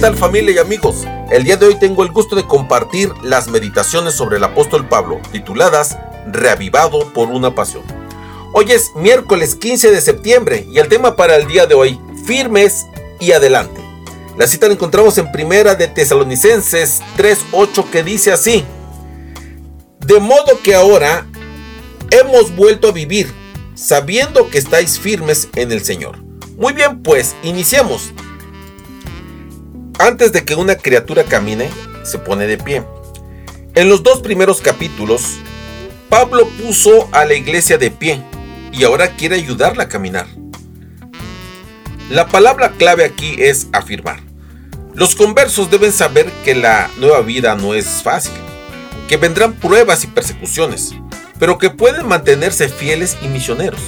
Tal familia y amigos? El día de hoy tengo el gusto de compartir las meditaciones sobre el apóstol Pablo, tituladas Reavivado por una pasión. Hoy es miércoles 15 de septiembre y el tema para el día de hoy, firmes y adelante. La cita la encontramos en primera de Tesalonicenses 3.8 que dice así, de modo que ahora hemos vuelto a vivir, sabiendo que estáis firmes en el Señor. Muy bien, pues iniciemos. Antes de que una criatura camine, se pone de pie. En los dos primeros capítulos, Pablo puso a la iglesia de pie y ahora quiere ayudarla a caminar. La palabra clave aquí es afirmar. Los conversos deben saber que la nueva vida no es fácil, que vendrán pruebas y persecuciones, pero que pueden mantenerse fieles y misioneros.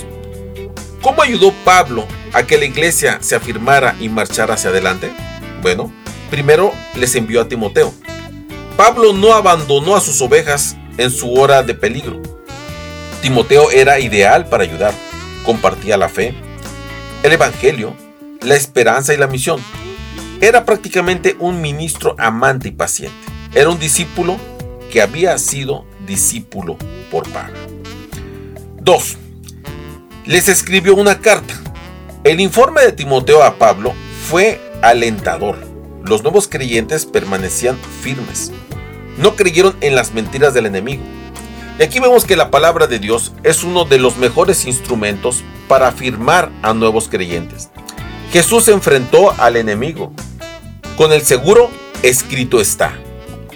¿Cómo ayudó Pablo a que la iglesia se afirmara y marchara hacia adelante? Bueno, primero les envió a Timoteo. Pablo no abandonó a sus ovejas en su hora de peligro. Timoteo era ideal para ayudar. Compartía la fe, el Evangelio, la esperanza y la misión. Era prácticamente un ministro amante y paciente. Era un discípulo que había sido discípulo por Pablo. 2. Les escribió una carta. El informe de Timoteo a Pablo fue alentador los nuevos creyentes permanecían firmes. No creyeron en las mentiras del enemigo. Y aquí vemos que la palabra de Dios es uno de los mejores instrumentos para afirmar a nuevos creyentes. Jesús se enfrentó al enemigo con el seguro escrito está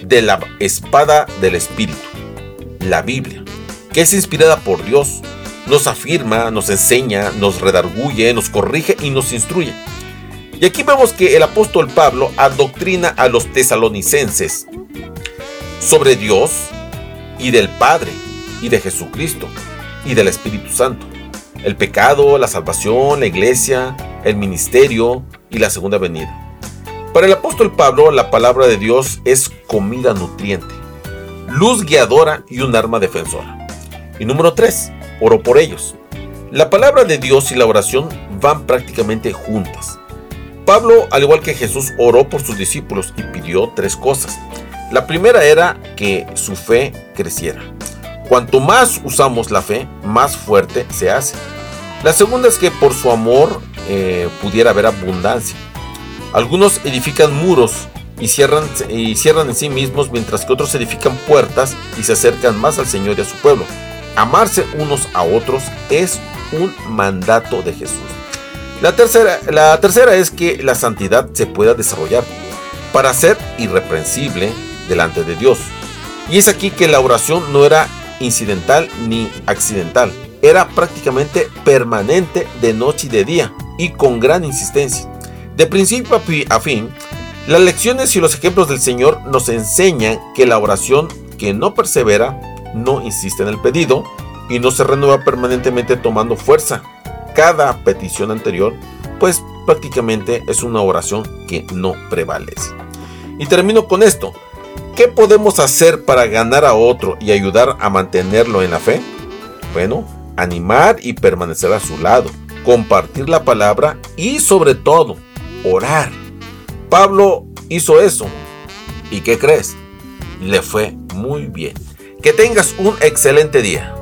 de la espada del Espíritu, la Biblia, que es inspirada por Dios, nos afirma, nos enseña, nos redarguye, nos corrige y nos instruye. Y aquí vemos que el apóstol Pablo adoctrina a los tesalonicenses sobre Dios y del Padre y de Jesucristo y del Espíritu Santo. El pecado, la salvación, la iglesia, el ministerio y la segunda venida. Para el apóstol Pablo, la palabra de Dios es comida nutriente, luz guiadora y un arma defensora. Y número 3, oro por ellos. La palabra de Dios y la oración van prácticamente juntas. Pablo, al igual que Jesús, oró por sus discípulos y pidió tres cosas. La primera era que su fe creciera. Cuanto más usamos la fe, más fuerte se hace. La segunda es que por su amor eh, pudiera haber abundancia. Algunos edifican muros y cierran, y cierran en sí mismos, mientras que otros edifican puertas y se acercan más al Señor y a su pueblo. Amarse unos a otros es un mandato de Jesús. La tercera, la tercera es que la santidad se pueda desarrollar para ser irreprensible delante de Dios. Y es aquí que la oración no era incidental ni accidental, era prácticamente permanente de noche y de día y con gran insistencia. De principio a fin, las lecciones y los ejemplos del Señor nos enseñan que la oración que no persevera no insiste en el pedido y no se renueva permanentemente tomando fuerza cada petición anterior, pues prácticamente es una oración que no prevalece. Y termino con esto. ¿Qué podemos hacer para ganar a otro y ayudar a mantenerlo en la fe? Bueno, animar y permanecer a su lado, compartir la palabra y sobre todo, orar. Pablo hizo eso. ¿Y qué crees? Le fue muy bien. Que tengas un excelente día.